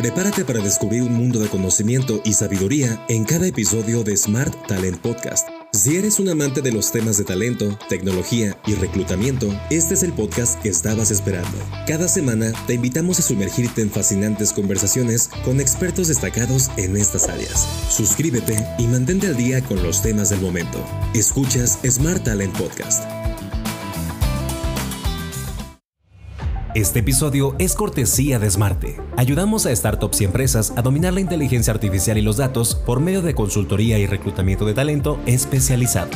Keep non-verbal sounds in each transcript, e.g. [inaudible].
Prepárate para descubrir un mundo de conocimiento y sabiduría en cada episodio de Smart Talent Podcast. Si eres un amante de los temas de talento, tecnología y reclutamiento, este es el podcast que estabas esperando. Cada semana te invitamos a sumergirte en fascinantes conversaciones con expertos destacados en estas áreas. Suscríbete y mantente al día con los temas del momento. Escuchas Smart Talent Podcast. Este episodio es cortesía de Smarte. Ayudamos a startups y empresas a dominar la inteligencia artificial y los datos por medio de consultoría y reclutamiento de talento especializado.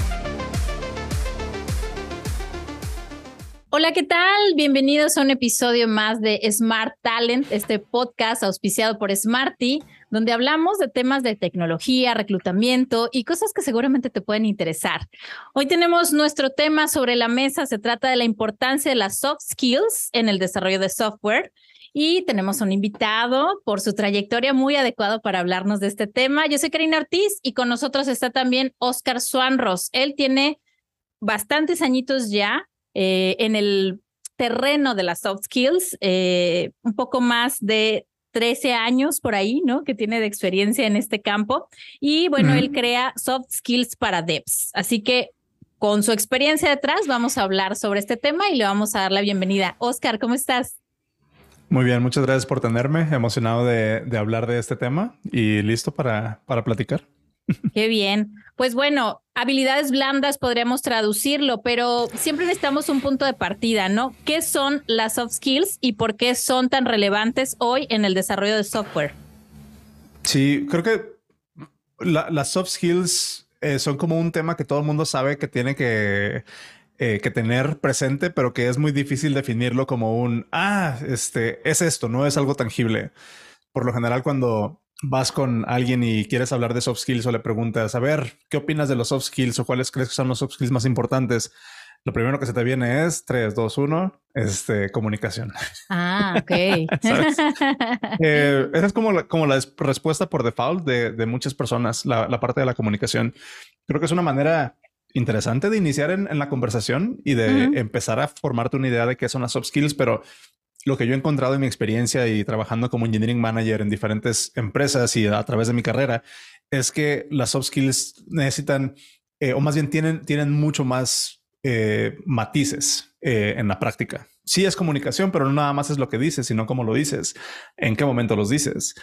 Hola, ¿qué tal? Bienvenidos a un episodio más de Smart Talent, este podcast auspiciado por Smarty, donde hablamos de temas de tecnología, reclutamiento y cosas que seguramente te pueden interesar. Hoy tenemos nuestro tema sobre la mesa, se trata de la importancia de las soft skills en el desarrollo de software. Y tenemos un invitado por su trayectoria muy adecuado para hablarnos de este tema. Yo soy Karina Ortiz y con nosotros está también Oscar Suanros. Él tiene bastantes añitos ya eh, en el terreno de las soft skills, eh, un poco más de 13 años por ahí, ¿no? Que tiene de experiencia en este campo. Y bueno, él crea soft skills para devs. Así que con su experiencia detrás vamos a hablar sobre este tema y le vamos a dar la bienvenida. Oscar, ¿cómo estás? Muy bien, muchas gracias por tenerme. Emocionado de, de hablar de este tema y listo para, para platicar. Qué bien. Pues bueno, habilidades blandas podríamos traducirlo, pero siempre necesitamos un punto de partida, ¿no? ¿Qué son las soft skills y por qué son tan relevantes hoy en el desarrollo de software? Sí, creo que las soft skills eh, son como un tema que todo el mundo sabe que tiene que, eh, que tener presente, pero que es muy difícil definirlo como un, ah, este, es esto, no es algo tangible. Por lo general, cuando vas con alguien y quieres hablar de soft skills o le preguntas, a ver, ¿qué opinas de los soft skills o cuáles crees que son los soft skills más importantes? Lo primero que se te viene es 3, 2, 1, este, comunicación. Ah, ok. [laughs] Eh, esa es como la, como la respuesta por default de, de muchas personas, la, la, parte de la comunicación. Creo que es una manera interesante de iniciar en, en la conversación y de uh -huh. empezar a formarte una idea de qué son las soft skills, pero lo que yo he encontrado en mi experiencia y trabajando como engineering manager en diferentes empresas y a través de mi carrera es que las soft skills necesitan, eh, o más bien tienen, tienen mucho más eh, matices eh, en la práctica. Sí es comunicación, pero no nada más es lo que dices, sino cómo lo dices, en qué momento los dices,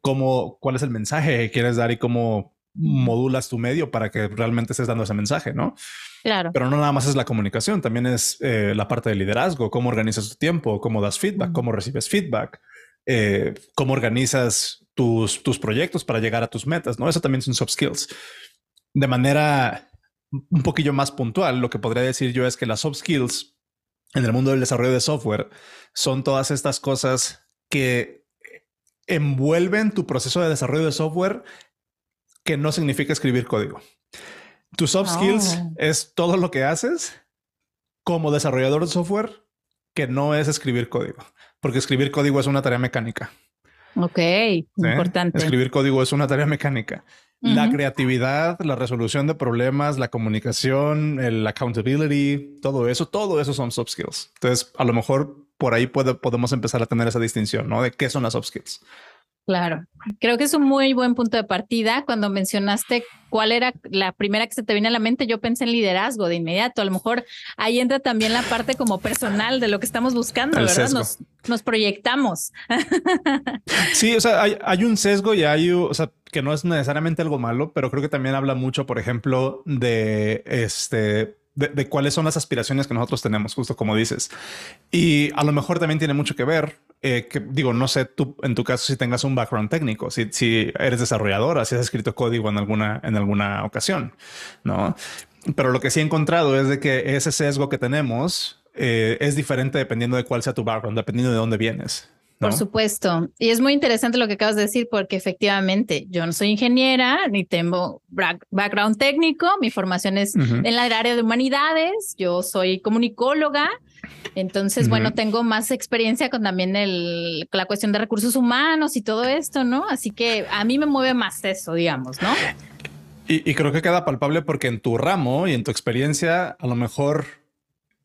cómo, cuál es el mensaje que quieres dar y cómo modulas tu medio para que realmente estés dando ese mensaje, ¿no? Claro. Pero no nada más es la comunicación, también es eh, la parte de liderazgo, cómo organizas tu tiempo, cómo das feedback, cómo recibes feedback, eh, cómo organizas tus, tus proyectos para llegar a tus metas, ¿no? Eso también son soft skills. De manera un poquillo más puntual, lo que podría decir yo es que las soft skills en el mundo del desarrollo de software son todas estas cosas que envuelven tu proceso de desarrollo de software que no significa escribir código. Tus soft oh. skills es todo lo que haces como desarrollador de software que no es escribir código, porque escribir código es una tarea mecánica. Ok, ¿Sí? importante. Escribir código es una tarea mecánica. Uh -huh. La creatividad, la resolución de problemas, la comunicación, el accountability, todo eso, todo eso son soft skills. Entonces, a lo mejor por ahí puede, podemos empezar a tener esa distinción, ¿no? De qué son las soft skills. Claro, creo que es un muy buen punto de partida. Cuando mencionaste cuál era la primera que se te viene a la mente, yo pensé en liderazgo de inmediato. A lo mejor ahí entra también la parte como personal de lo que estamos buscando, El ¿verdad? Nos, nos, proyectamos. [laughs] Sí, o sea, hay, hay, un sesgo y hay, o sea, que no es necesariamente algo malo, pero creo que también habla mucho, por ejemplo, de este de, de, cuáles son las aspiraciones que nosotros tenemos, justo como dices. Y a lo mejor también tiene mucho que ver, eh, que digo, no sé tú en tu caso si tengas un background técnico, si, si eres desarrolladora, si has escrito código en alguna, en alguna ocasión, ¿no? Pero lo que sí he encontrado es de que ese sesgo que tenemos eh, es diferente dependiendo de cuál sea tu background, dependiendo de dónde vienes. ¿No? Por supuesto. Y es muy interesante lo que acabas de decir, porque efectivamente yo no soy ingeniera ni tengo background técnico. Mi formación es uh -huh. en la área de humanidades. Yo soy comunicóloga. Entonces, uh -huh. bueno, tengo más experiencia con también el, la cuestión de recursos humanos y todo esto, ¿no? Así que a mí me mueve más eso, digamos, ¿no? Y, y creo que queda palpable porque en tu ramo y en tu experiencia, a lo mejor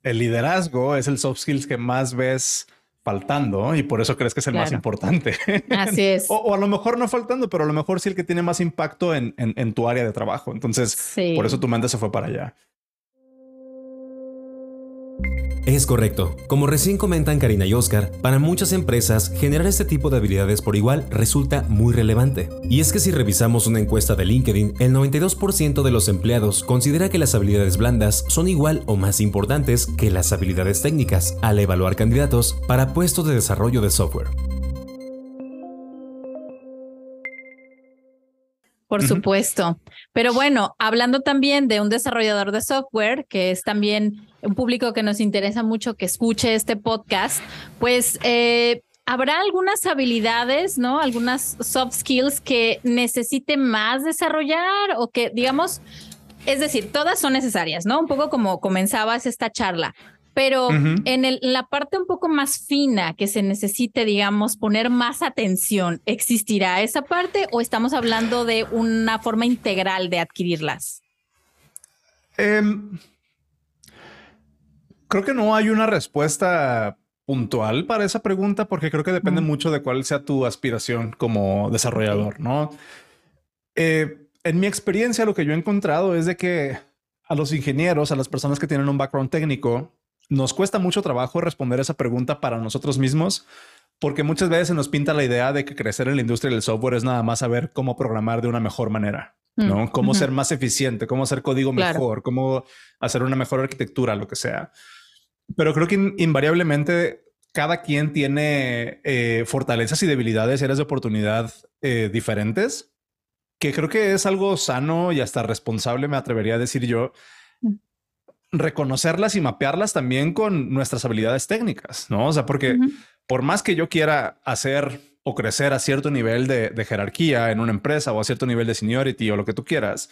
el liderazgo es el soft skills que más ves faltando y por eso crees que es el más importante. [laughs] Así es. o, a lo mejor no faltando, pero a lo mejor sí el que tiene más impacto en, en, tu área de trabajo. Entonces, por eso tu mente se fue para allá. Es correcto. Como recién comentan Karina y Oscar, para muchas empresas generar este tipo de habilidades por igual resulta muy relevante. Y es que si revisamos una encuesta de LinkedIn, el 92% de los empleados considera que las habilidades blandas son igual o más importantes que las habilidades técnicas al evaluar candidatos para puestos de desarrollo de software. Por supuesto. Pero bueno, hablando también de un desarrollador de software, que es también un público que nos interesa mucho que escuche este podcast, pues eh, habrá algunas habilidades, ¿no? Algunas soft skills que necesite más desarrollar o que, digamos, es decir, todas son necesarias, ¿no? Un poco como comenzabas esta charla. Pero en la parte un poco más fina que se necesite, digamos, poner más atención, ¿existirá esa parte o estamos hablando de una forma integral de adquirirlas? Em, creo que no hay una respuesta puntual para esa pregunta porque creo que depende mucho de cuál sea tu aspiración como desarrollador, ¿no? Eh, en mi experiencia, lo que yo he encontrado es de que a los ingenieros, a las personas que tienen un background técnico, nos cuesta mucho trabajo responder esa pregunta para nosotros mismos, porque muchas veces se nos pinta la idea de que crecer en la industria del software es nada más saber cómo programar de una mejor manera, mm, ¿no? Cómo ser más eficiente, cómo hacer código mejor, cómo hacer una mejor arquitectura, lo que sea. Pero creo que invariablemente cada quien tiene eh, fortalezas y debilidades, áreas de oportunidad eh, diferentes, que creo que es algo sano y hasta responsable, me atrevería a decir yo, reconocerlas y mapearlas también con nuestras habilidades técnicas, ¿no? O sea, porque por más que yo quiera hacer o crecer a cierto nivel de, jerarquía en una empresa o a cierto nivel de seniority o lo que tú quieras,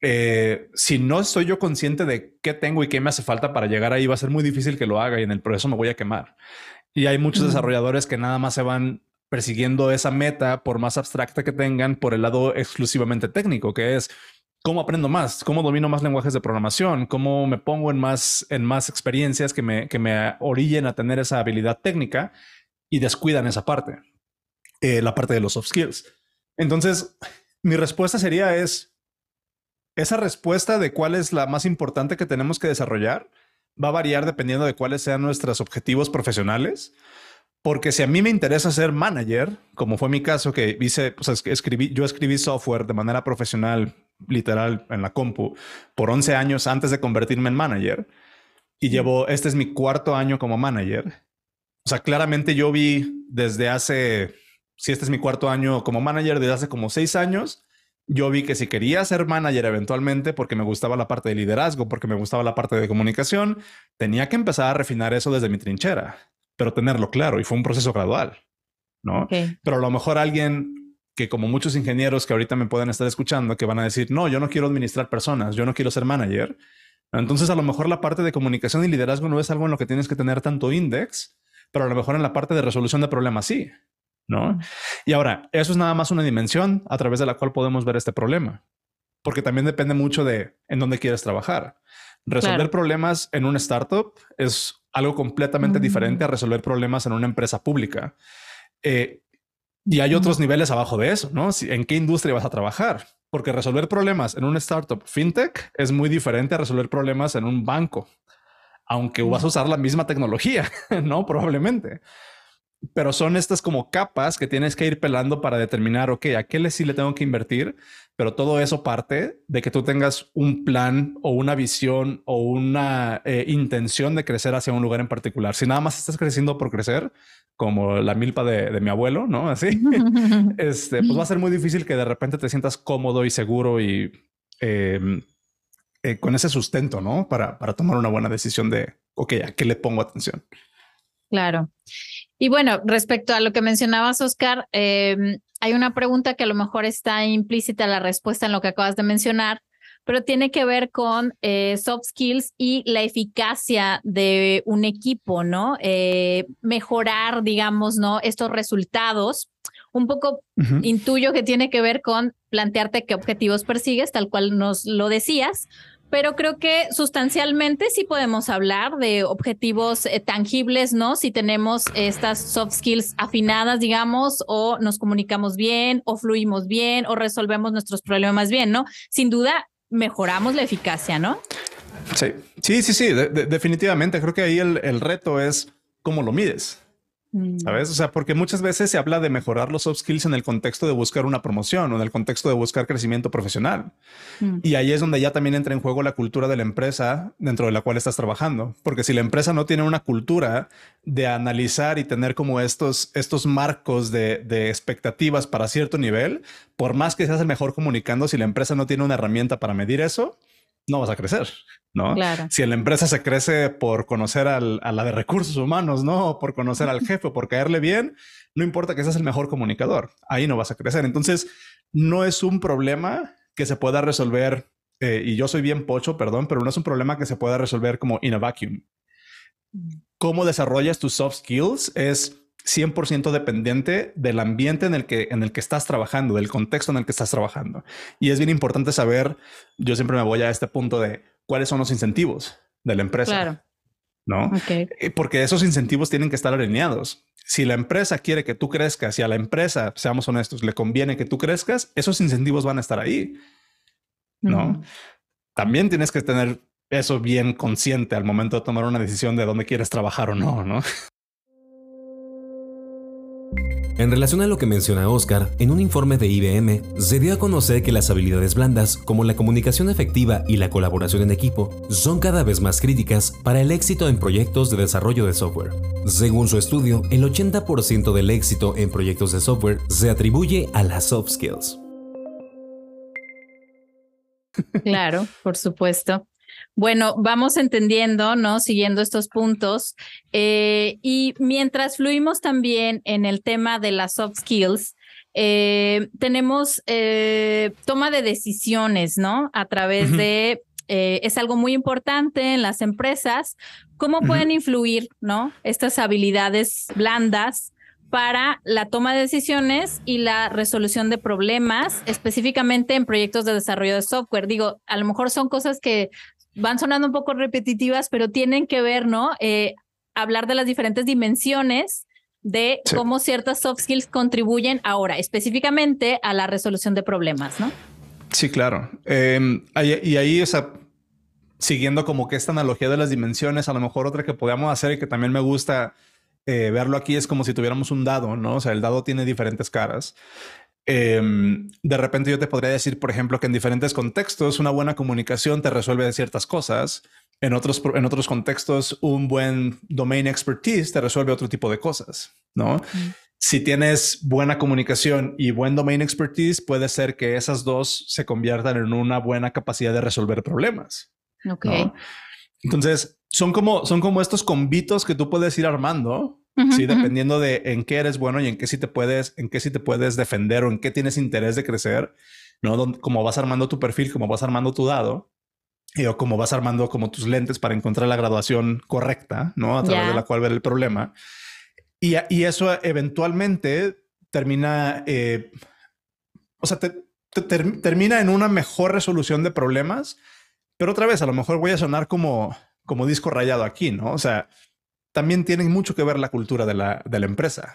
eh, si no estoy yo consciente de qué tengo y qué me hace falta para llegar ahí, va a ser muy difícil que lo haga y en el proceso me voy a quemar. Y hay muchos desarrolladores que nada más se van persiguiendo esa meta, por más abstracta que tengan, por el lado exclusivamente técnico, que es cómo aprendo más, cómo domino más lenguajes de programación, cómo me pongo en más, en más experiencias que me, que me orillen a tener esa habilidad técnica y descuidan esa parte, eh, la parte de los soft skills. Entonces, mi respuesta sería es, esa respuesta de cuál es la más importante que tenemos que desarrollar va a variar dependiendo de cuáles sean nuestros objetivos profesionales. Porque si a mí me interesa ser manager, como fue mi caso, que hice, pues, escribí, yo escribí software de manera profesional literal en la compu por 11 años antes de convertirme en manager y llevo, este es mi cuarto año como manager. O sea, claramente yo vi desde hace, si este es mi cuarto año como manager, desde hace como seis años, yo vi que si quería ser manager eventualmente porque me gustaba la parte de liderazgo, porque me gustaba la parte de comunicación, tenía que empezar a refinar eso desde mi trinchera, pero tenerlo claro y fue un proceso gradual, ¿no? Pero a lo mejor alguien que como muchos ingenieros que ahorita me pueden estar escuchando, que van a decir, no, yo no quiero administrar personas, yo no quiero ser manager. Entonces a lo mejor la parte de comunicación y liderazgo no es algo en lo que tienes que tener tanto index, pero a lo mejor en la parte de resolución de problemas sí, ¿no? Y ahora, eso es nada más una dimensión a través de la cual podemos ver este problema, porque también depende mucho de en dónde quieres trabajar. Resolver problemas en una startup es algo completamente diferente a resolver problemas en una empresa pública. Eh, y hay otros niveles abajo de eso, ¿no? ¿En qué industria vas a trabajar? Porque resolver problemas en un startup fintech es muy diferente a resolver problemas en un banco, aunque vas a usar la misma tecnología, [laughs] ¿no? Probablemente. Pero son estas como capas que tienes que ir pelando para determinar, ok, a qué le sí le tengo que invertir, pero todo eso parte de que tú tengas un plan o una visión o una eh, intención de crecer hacia un lugar en particular. Si nada más estás creciendo por crecer, como la milpa de, mi abuelo, ¿no? [laughs] Así, este, pues va a ser muy difícil que de repente te sientas cómodo y seguro y em, eh, con ese sustento, ¿no? Para, para tomar una buena decisión de, ok, ¿a qué le pongo atención? Claro. Y bueno, respecto a lo que mencionabas, Oscar, em, hay una pregunta que a lo mejor está implícita la respuesta en lo que acabas de mencionar, pero tiene que ver con eh, soft skills y la eficacia de un equipo, ¿no? Eh, mejorar, digamos, ¿no? Estos resultados. Un poco intuyo que tiene que ver con plantearte qué objetivos persigues, tal cual nos lo decías, pero creo que sustancialmente sí podemos hablar de objetivos eh, tangibles, ¿no? Si tenemos estas soft skills afinadas, digamos, o nos comunicamos bien, o fluimos bien, o resolvemos nuestros problemas bien, ¿no? Sin duda, mejoramos la eficacia, ¿no? Sí, sí, sí, sí, definitivamente. Creo que ahí el, el reto es cómo lo mides. Mm. ¿Sabes? O sea, porque muchas veces se habla de mejorar los soft skills en el contexto de buscar una promoción o en el contexto de buscar crecimiento profesional. Mm. Y ahí es donde ya también entra en juego la cultura de la empresa dentro de la cual estás trabajando. Porque si la empresa no tiene una cultura de analizar y tener como estos, estos marcos de, de expectativas para cierto nivel, por más que seas el mejor comunicando, si la empresa no tiene una herramienta para medir eso, no vas a crecer. ¿No? Si en la empresa se crece por conocer a la de recursos humanos, ¿no? por conocer al jefe, por caerle bien, no importa que seas el mejor comunicador, ahí no vas a crecer. Entonces, no es un problema que se pueda resolver, eh, y yo soy bien pocho, perdón, pero no es un problema que se pueda resolver como in a vacuum. Cómo desarrollas tus soft skills es 100% dependiente del ambiente en el, que, en el que estás trabajando, del contexto en el que estás trabajando. Y es bien importante saber, yo siempre me voy a este punto de cuáles son los incentivos de la empresa. Claro. ¿No? Porque esos incentivos tienen que estar alineados. Si la empresa quiere que tú crezcas y a la empresa, seamos honestos, le conviene que tú crezcas, esos incentivos van a estar ahí. ¿No? También tienes que tener eso bien consciente al momento de tomar una decisión de dónde quieres trabajar o no, ¿no? En relación a lo que menciona Oscar, en un informe de IBM se dio a conocer que las habilidades blandas, como la comunicación efectiva y la colaboración en equipo, son cada vez más críticas para el éxito en proyectos de desarrollo de software. Según su estudio, el 80% del éxito en proyectos de software se atribuye a las soft skills. Claro, por supuesto. Bueno, vamos entendiendo, ¿no? Siguiendo estos puntos. Eh, y mientras fluimos también en el tema de las soft skills, eh, tenemos eh, toma de decisiones, ¿no? A través de, es algo muy importante en las empresas, cómo pueden influir, ¿no? Estas habilidades blandas para la toma de decisiones y la resolución de problemas, específicamente en proyectos de desarrollo de software. Digo, a lo mejor son cosas que van sonando un poco repetitivas, pero tienen que ver, ¿no? Eh, hablar de las diferentes dimensiones de cómo ciertas soft skills contribuyen ahora, específicamente a la resolución de problemas, ¿no? Sí, claro. Em, y ahí, esa, siguiendo como que esta analogía de las dimensiones, a lo mejor otra que podamos hacer y que también me gusta eh, verlo aquí es como si tuviéramos un dado, ¿no? O sea, el dado tiene diferentes caras. Em, de repente yo te podría decir, por ejemplo, que en diferentes contextos una buena comunicación te resuelve ciertas cosas. En otros, en otros contextos, un buen domain expertise te resuelve otro tipo de cosas, ¿no? Si tienes buena comunicación y buen domain expertise, puede ser que esas dos se conviertan en una buena capacidad de resolver problemas. Ok. Entonces, son como, son como estos convitos que tú puedes ir armando sí, dependiendo de en qué eres bueno y en qué sí te puedes, en qué sí te puedes defender o en qué tienes interés de crecer, ¿no? Como vas armando tu perfil, como vas armando tu dado, y, o como vas armando como tus lentes para encontrar la graduación correcta, ¿no? A través de la cual ver el problema. Y, y eso eventualmente termina, eh, o sea, te, termina en una mejor resolución de problemas, pero otra vez, a lo mejor voy a sonar como, como disco rayado aquí, ¿no? O sea, también tiene mucho que ver la cultura de la, de la empresa,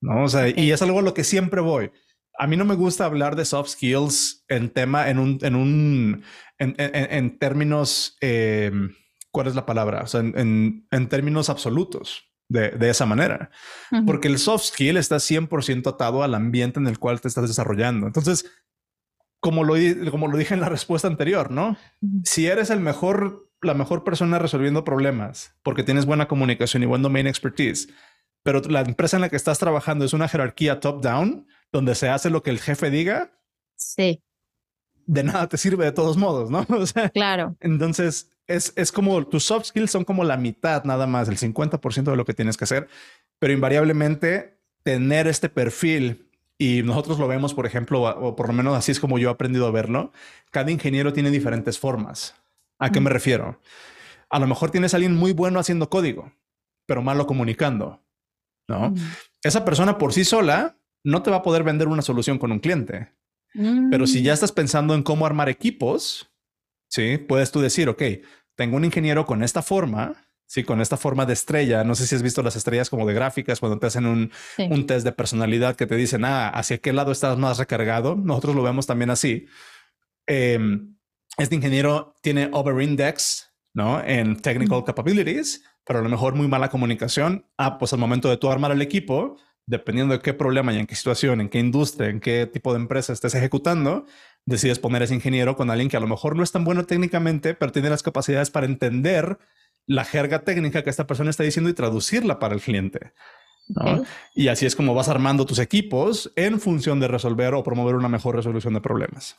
¿no? O sea, y es algo a lo que siempre voy. A mí no me gusta hablar de soft skills en tema, en un, en un, en, en, términos, em, ¿cuál es la palabra? O sea, en, en términos absolutos. De, de, esa manera, porque el soft skill está 100% atado al ambiente en el cual te estás desarrollando. Entonces, como lo, como lo dije en la respuesta anterior, ¿no? Si eres el mejor la mejor persona resolviendo problemas porque tienes buena comunicación y buen domain expertise, pero la empresa en la que estás trabajando es una jerarquía top-down donde se hace lo que el jefe diga. Sí. De nada te sirve de todos modos, ¿no? [laughs] O sea, claro. Entonces es, es como tus soft skills son como la mitad nada más, el 50% de lo que tienes que hacer, pero invariablemente tener este perfil y nosotros lo vemos, por ejemplo, o por lo menos así es como yo he aprendido a verlo. Cada ingeniero tiene diferentes formas ¿A qué me refiero? A lo mejor tienes a alguien muy bueno haciendo código, pero malo comunicando, ¿no? Esa persona por sí sola no te va a poder vender una solución con un cliente. Pero si ya estás pensando en cómo armar equipos, Sí, puedes tú decir, ok, tengo un ingeniero con esta forma, sí, con esta forma de estrella. No sé si has visto las estrellas como de gráficas cuando te hacen un, un test de personalidad que te dicen, ah, hacia qué lado estás más recargado. Nosotros lo vemos también así. Em, este ingeniero tiene over index, ¿no? En technical capabilities, pero a lo mejor muy mala comunicación. Ah, pues al momento de tú armar el equipo, dependiendo de qué problema y en qué situación, en qué industria, en qué tipo de empresa estés ejecutando, decides poner ese ingeniero con alguien que a lo mejor no es tan bueno técnicamente, pero tiene las capacidades para entender la jerga técnica que esta persona está diciendo y traducirla para el cliente. Y así es como vas armando tus equipos en función de resolver o promover una mejor resolución de problemas.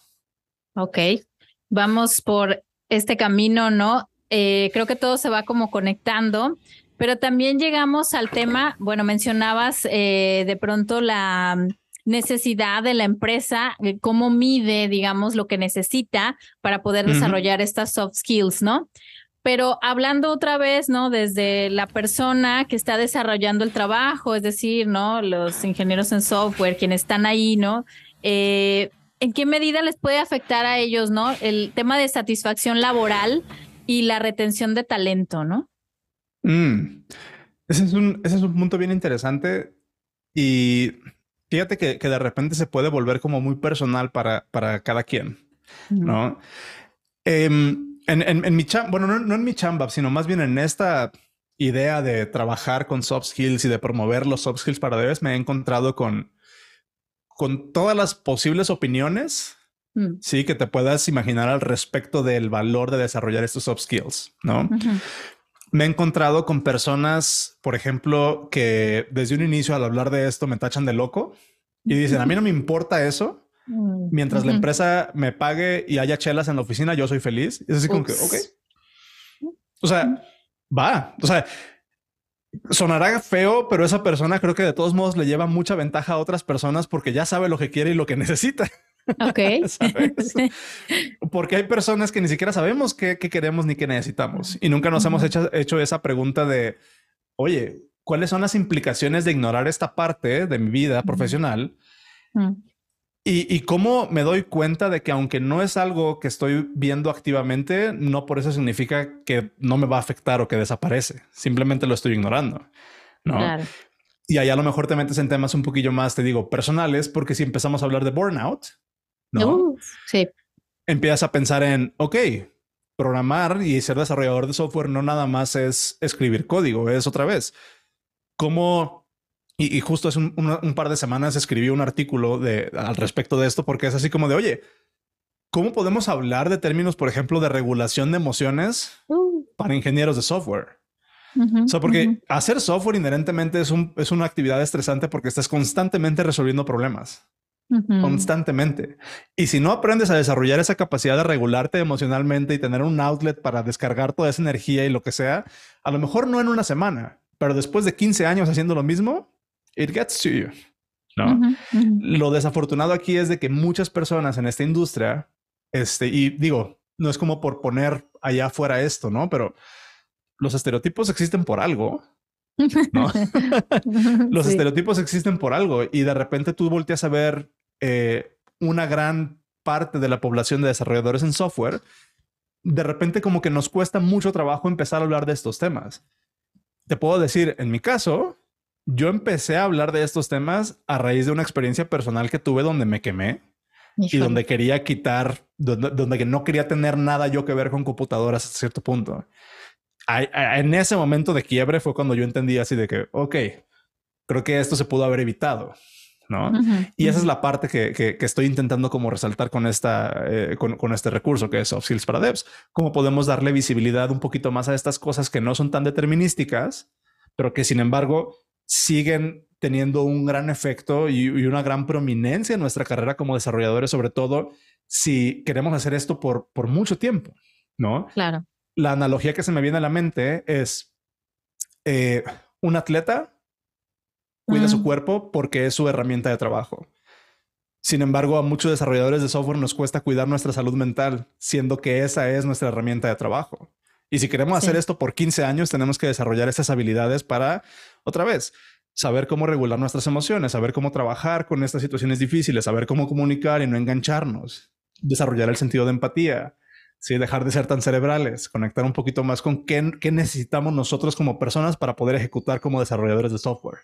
Ok, vamos por este camino, ¿no? Eh, creo que todo se va como conectando, pero también llegamos al tema, bueno, mencionabas eh, de pronto la necesidad de la empresa, eh, cómo mide, digamos, lo que necesita para poder desarrollar estas soft skills, ¿no? Pero hablando otra vez, ¿no? Desde la persona que está desarrollando el trabajo, es decir, ¿no? Los ingenieros en software, quienes están ahí, ¿no? ¿En qué medida les puede afectar a ellos, ¿no? El tema de satisfacción laboral y la retención de talento, ¿no? Mm. Ese, es un, ese es un punto bien interesante y fíjate que, de repente se puede volver como muy personal para, para cada quien, ¿no? Em, en, mi chamba, bueno, no, en mi chamba, sino más bien en esta idea de trabajar con soft skills y de promover los soft skills para devs, me he encontrado con, con todas las posibles opiniones, mm. sí, que te puedas imaginar al respecto del valor de desarrollar estos soft skills, ¿no? Me he encontrado con personas, por ejemplo, que desde un inicio al hablar de esto me tachan de loco y dicen, a mí no me importa eso, Mm, Mientras la empresa me pague y haya chelas en la oficina, yo soy feliz. Es así como que, ok. O sea, va. O sea, sonará feo, pero esa persona creo que de todos modos le lleva mucha ventaja a otras personas porque ya sabe lo que quiere y lo que [laughs] necesita. Ok. [laughs] porque hay personas que ni siquiera sabemos qué, queremos ni qué necesitamos y nunca nos hemos hecho, hecho esa pregunta de, oye, ¿cuáles son las implicaciones de ignorar esta parte de mi vida profesional? Mm. Y, cómo me doy cuenta de que aunque no es algo que estoy viendo activamente, no por eso significa que no me va a afectar o que desaparece. Simplemente lo estoy ignorando. ¿no? Y ahí a lo mejor te metes en temas un poquillo más, te digo, personales, porque si empezamos a hablar de burnout, ¿no? sí. Empiezas a pensar en, ok, programar y ser desarrollador de software no nada más es escribir código, es otra vez. ¿Cómo y, justo hace un, par de semanas escribí un artículo de, al respecto de esto, porque es así como de, oye, ¿cómo podemos hablar de términos, por ejemplo, de regulación de emociones uh. para ingenieros de software? o sea, porque hacer software inherentemente es, un, es una actividad estresante porque estás constantemente resolviendo problemas. Constantemente. Y si no aprendes a desarrollar esa capacidad de regularte emocionalmente y tener un outlet para descargar toda esa energía y lo que sea, a lo mejor no en una semana, pero después de 15 años haciendo lo mismo, it gets to you. ¿no? Lo desafortunado aquí es de que muchas personas en esta industria, este, y digo, no es como por poner allá afuera esto, ¿no? Pero los estereotipos existen por algo. ¿no? [laughs] los estereotipos existen por algo y de repente tú volteas a ver eh, una gran parte de la población de desarrolladores en software. De repente como que nos cuesta mucho trabajo empezar a hablar de estos temas. Te puedo decir, en mi caso, yo empecé a hablar de estos temas a raíz de una experiencia personal que tuve donde me quemé y donde quería quitar, donde, no quería tener nada yo que ver con computadoras hasta cierto punto. en ese momento de quiebre fue cuando yo entendí así de que, ok, creo que esto se pudo haber evitado. ¿no? y esa es la parte que, estoy intentando como resaltar con, esta, eh, con, con, este recurso que es Soft Skills para Devs. Cómo podemos darle visibilidad un poquito más a estas cosas que no son tan determinísticas, pero que sin embargo siguen teniendo un gran efecto y, una gran prominencia en nuestra carrera como desarrolladores, sobre todo si queremos hacer esto por, por mucho tiempo, ¿no? Claro. La analogía que se me viene a la mente es eh, un atleta cuida su cuerpo porque es su herramienta de trabajo. Sin embargo, a muchos desarrolladores de software nos cuesta cuidar nuestra salud mental, siendo que esa es nuestra herramienta de trabajo. Y si queremos hacer esto por 15 años, tenemos que desarrollar esas habilidades para, otra vez, saber cómo regular nuestras emociones, saber cómo trabajar con estas situaciones difíciles, saber cómo comunicar y no engancharnos, desarrollar el sentido de empatía, Sí, dejar de ser tan cerebrales, conectar un poquito más con qué, qué necesitamos nosotros como personas para poder ejecutar como desarrolladores de software.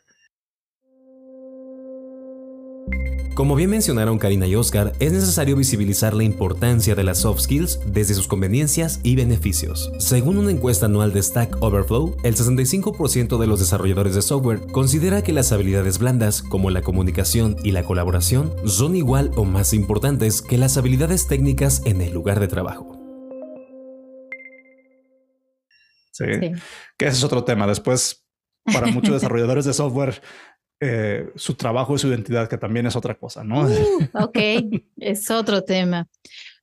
Como bien mencionaron Karina y Oscar, es necesario visibilizar la importancia de las soft skills desde sus conveniencias y beneficios. Según una encuesta anual de Stack Overflow, el 65% de los desarrolladores de software considera que las habilidades blandas, como la comunicación y la colaboración, son igual o más importantes que las habilidades técnicas en el lugar de trabajo. Sí, que ese es otro tema. Después, para muchos [laughs] desarrolladores de software, eh, su trabajo y su identidad, que también es otra cosa, ¿no? Uh, ok, [laughs] es otro tema.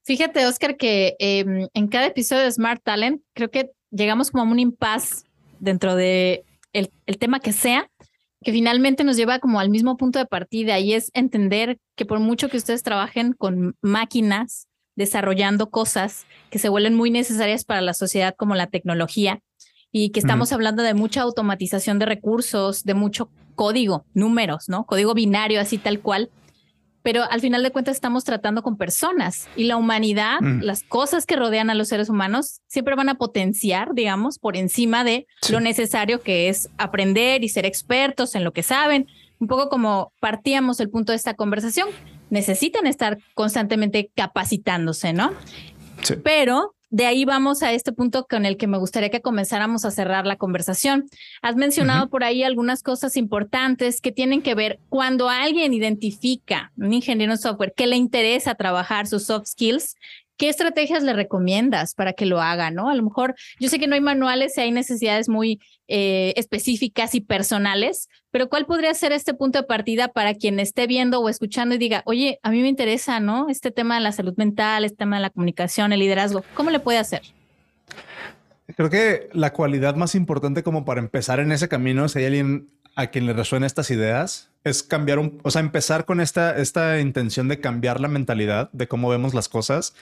Fíjate, Oscar, que em, en cada episodio de Smart Talent creo que llegamos como a un impasse dentro de el, el tema que sea, que finalmente nos lleva como al mismo punto de partida y es entender que por mucho que ustedes trabajen con máquinas desarrollando cosas que se vuelven muy necesarias para la sociedad como la tecnología y que estamos hablando de mucha automatización de recursos, de mucho código, números, ¿no? Código binario, así tal cual. Pero al final de cuentas estamos tratando con personas y la humanidad, mm. las cosas que rodean a los seres humanos, siempre van a potenciar, digamos, por encima de lo necesario que es aprender y ser expertos en lo que saben. Un poco como partíamos el punto de esta conversación, necesitan estar constantemente capacitándose, ¿no? Sí. Pero de ahí vamos a este punto con el que me gustaría que comenzáramos a cerrar la conversación. Has mencionado por ahí algunas cosas importantes que tienen que ver cuando alguien identifica, un ingeniero en software, que le interesa trabajar sus soft skills, ¿qué estrategias le recomiendas para que lo haga? ¿no? A lo mejor yo sé que no hay manuales y hay necesidades muy eh, específicas y personales, pero ¿cuál podría ser este punto de partida para quien esté viendo o escuchando y diga, oye, a mí me interesa, ¿no? Este tema de la salud mental, este tema de la comunicación, el liderazgo, ¿cómo le puede hacer? Creo que la cualidad más importante como para empezar en ese camino, si hay alguien a quien le resuena estas ideas, es cambiar un, o sea, empezar con esta, esta intención de cambiar la mentalidad de cómo vemos las cosas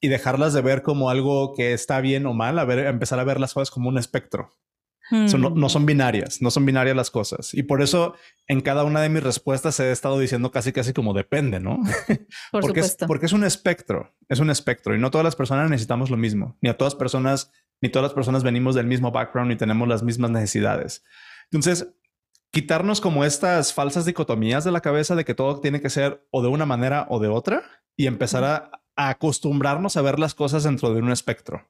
y dejarlas de ver como algo que está bien o mal, a ver, empezar a ver las cosas como un espectro. No, son binarias, no son binarias las cosas. Y por eso en cada una de mis respuestas he estado diciendo casi, casi como depende, ¿no? [laughs] Por porque, supuesto. Es, porque es un espectro, es un espectro y no todas las personas necesitamos lo mismo, ni a todas personas, ni todas las personas venimos del mismo background ni tenemos las mismas necesidades. Entonces, quitarnos como estas falsas dicotomías de la cabeza de que todo tiene que ser o de una manera o de otra y empezar a, acostumbrarnos a ver las cosas dentro de un espectro.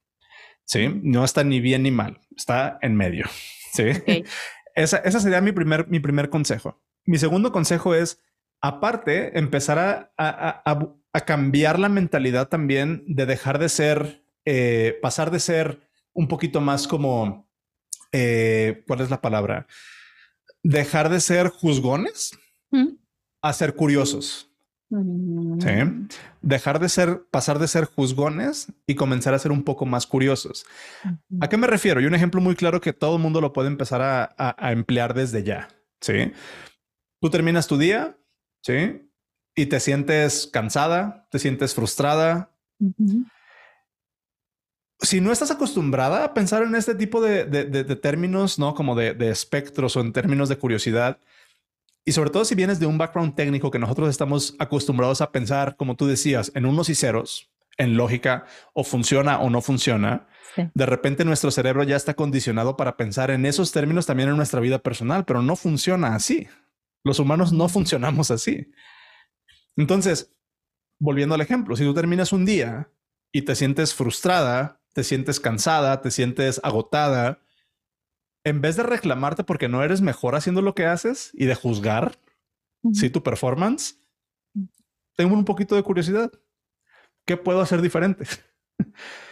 Sí, no está ni bien ni mal, está en medio. [laughs] Sí, esa, sería mi primer, mi primer consejo. Mi segundo consejo es, aparte, empezar a, cambiar la mentalidad también de dejar de ser, eh, pasar de ser un poquito más como, eh, ¿cuál es la palabra? dejar de ser juzgones a ser curiosos. Sí. Dejar de ser, pasar de ser juzgones y comenzar a ser un poco más curiosos. ¿A qué me refiero? Y un ejemplo muy claro que todo el mundo lo puede empezar a, emplear desde ya. Sí. Tú terminas tu día, sí, y te sientes cansada, te sientes frustrada si no estás acostumbrada a pensar en este tipo de, términos, ¿no? Como de, espectros o en términos de curiosidad, y sobre todo si vienes de un background técnico que nosotros estamos acostumbrados a pensar, como tú decías, en unos y ceros, en lógica, o funciona o no funciona, de repente nuestro cerebro ya está condicionado para pensar en esos términos también en nuestra vida personal, pero no funciona así. Los humanos no funcionamos así. Entonces, volviendo al ejemplo, si tú terminas un día y te sientes frustrada te sientes cansada, te sientes agotada, en vez de reclamarte porque no eres mejor haciendo lo que haces y de juzgar si tu performance, tengo un poquito de curiosidad. ¿Qué puedo hacer diferente?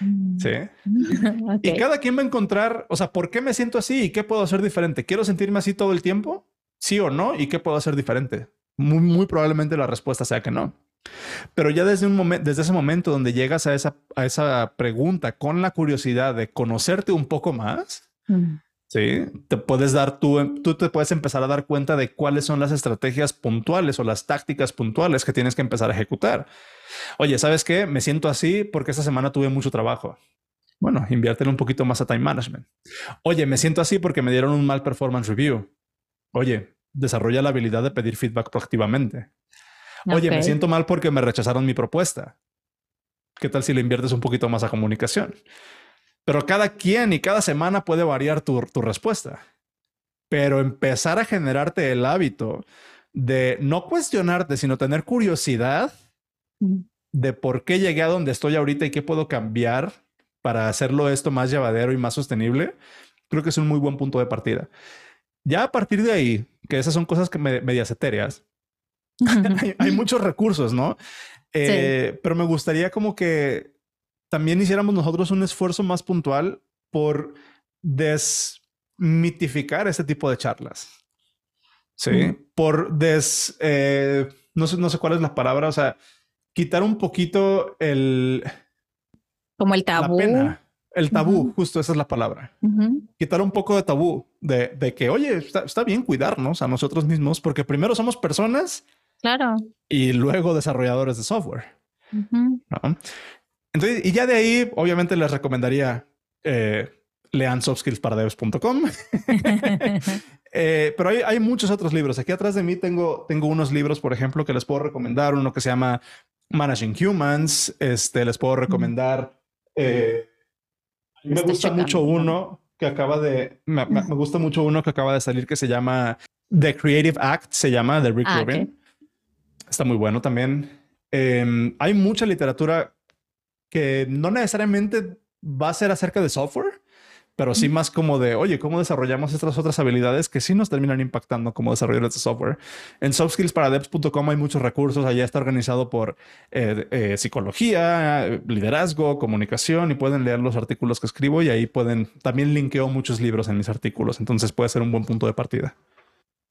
Mm. sí. [laughs] Y cada quien va a encontrar, o sea, ¿por qué me siento así y qué puedo hacer diferente? ¿Quiero sentirme así todo el tiempo? Sí o no. ¿Y qué puedo hacer diferente? Muy, muy probablemente la respuesta sea que no. Pero ya desde, un momento, desde ese momento donde llegas a esa, a esa pregunta con la curiosidad de conocerte un poco más, mm. Sí, te puedes dar tú, tú te puedes empezar a dar cuenta de cuáles son las estrategias puntuales o las tácticas puntuales que tienes que empezar a ejecutar. Oye, ¿sabes qué? Me siento así porque esta semana tuve mucho trabajo. Bueno, inviértelo un poquito más a time management. Oye, me siento así porque me dieron un mal performance review. Oye, desarrolla la habilidad de pedir feedback proactivamente. Oye, me siento mal porque me rechazaron mi propuesta. ¿Qué tal si le inviertes un poquito más a comunicación? Pero cada quien y cada semana puede variar tu, respuesta. Pero empezar a generarte el hábito de no cuestionarte, sino tener curiosidad de por qué llegué a donde estoy ahorita y qué puedo cambiar para hacerlo esto más llevadero y más sostenible, creo que es un muy buen punto de partida. Ya a partir de ahí, que esas son cosas que me, medias etéreas, [laughs] hay, muchos recursos, ¿no? Eh, pero me gustaría como que también hiciéramos nosotros un esfuerzo más puntual por desmitificar este tipo de charlas. Sí, por des, eh, no sé, no sé cuál es la palabra, o sea, quitar un poquito el... Como el tabú. El tabú, justo esa es la palabra. Quitar un poco de tabú de, que, oye, está, bien cuidarnos a nosotros mismos porque primero somos personas. Claro. Y luego desarrolladores de software. Entonces, y ya de ahí, obviamente les recomendaría eh, lean softskillsparadevs.com. [laughs] eh, pero hay, hay, muchos otros libros. Aquí atrás de mí tengo, tengo unos libros, por ejemplo, que les puedo recomendar. Uno que se llama Managing Humans. Este les puedo recomendar. Eh, me gusta mucho uno que acaba de, me, gusta mucho uno que acaba de salir que se llama The Creative Act, se llama de Rick ah, Rubin. Está muy bueno también. Em, hay mucha literatura que no necesariamente va a ser acerca de software, pero sí más como de, oye, ¿cómo desarrollamos estas otras habilidades que sí nos terminan impactando como desarrolladores de software? En softskillsparadevs.com hay muchos recursos, allá está organizado por eh, eh, psicología, liderazgo, comunicación y pueden leer los artículos que escribo y ahí pueden, también linkeo muchos libros en mis artículos, entonces puede ser un buen punto de partida.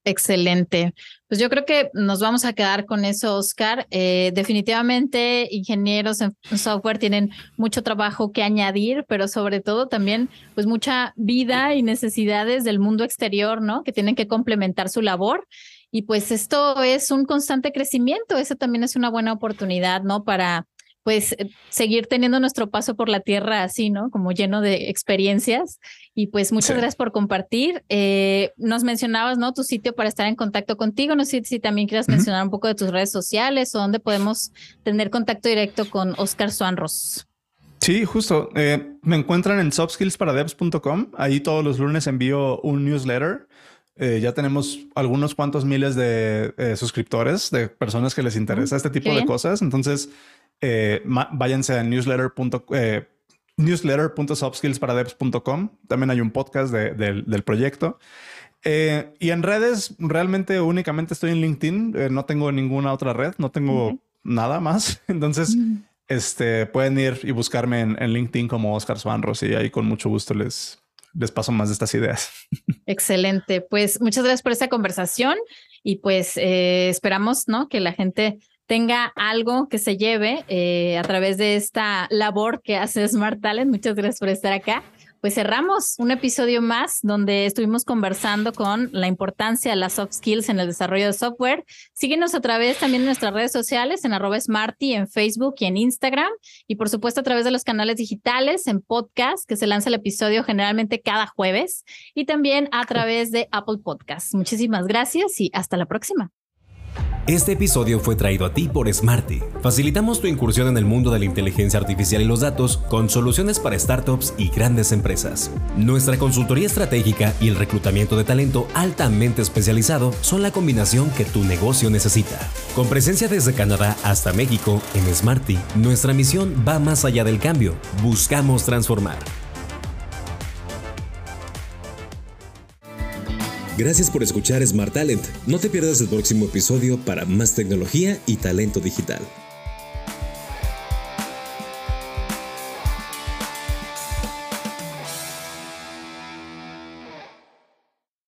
Excelente. Pues yo creo que nos vamos a quedar con eso, Oscar. Eh, definitivamente, ingenieros en software tienen mucho trabajo que añadir, pero sobre todo también, pues mucha vida y necesidades del mundo exterior, ¿no? Que tienen que complementar su labor. Y pues esto es un constante crecimiento. Eso también es una buena oportunidad, ¿no? Para pues eh, seguir teniendo nuestro paso por la tierra así, ¿no? Como lleno de experiencias. Y pues muchas gracias por compartir. Eh, nos mencionabas, ¿no? Tu sitio para estar en contacto contigo. No sé si también quieras mencionar un poco de tus redes sociales o dónde podemos tener contacto directo con Oscar Suanros. Sí, justo. Eh, me encuentran en softskillsparadevs.com. Ahí todos los lunes envío un newsletter. ya tenemos algunos cuantos miles de suscriptores, de personas que les interesa este tipo de cosas. Entonces, eh, váyanse a newsletter. Eh, newsletter.softskillsparadevs.com. También hay un podcast del proyecto. Eh, y en redes, realmente únicamente estoy en LinkedIn. Eh, no tengo ninguna otra red, no tengo nada más. [laughs] Entonces, este, pueden ir y buscarme en, LinkedIn como Oscar Swanros y ahí con mucho gusto les, les paso más de estas ideas. [laughs] Excelente. Pues muchas gracias por esta conversación y pues esperamos ¿no? que la gente tenga algo que se lleve eh, a través de esta labor que hace Smart Talent. Muchas gracias por estar acá. Pues cerramos un episodio más donde estuvimos conversando con la importancia de las soft skills en el desarrollo de software. Síguenos a través también de nuestras redes sociales en arroba Smarty, en Facebook y en Instagram. Y por supuesto a través de los canales digitales, en podcast, que se lanza el episodio generalmente cada jueves. Y también a través de Apple Podcasts. Muchísimas gracias y hasta la próxima. Este episodio fue traído a ti por Smarty. Facilitamos tu incursión en el mundo de la inteligencia artificial y los datos con soluciones para startups y grandes empresas. Nuestra consultoría estratégica y el reclutamiento de talento altamente especializado son la combinación que tu negocio necesita. Con presencia desde Canadá hasta México, en Smarty, nuestra misión va más allá del cambio. Buscamos transformar. Gracias por escuchar Smart Talent. No te pierdas el próximo episodio para más tecnología y talento digital.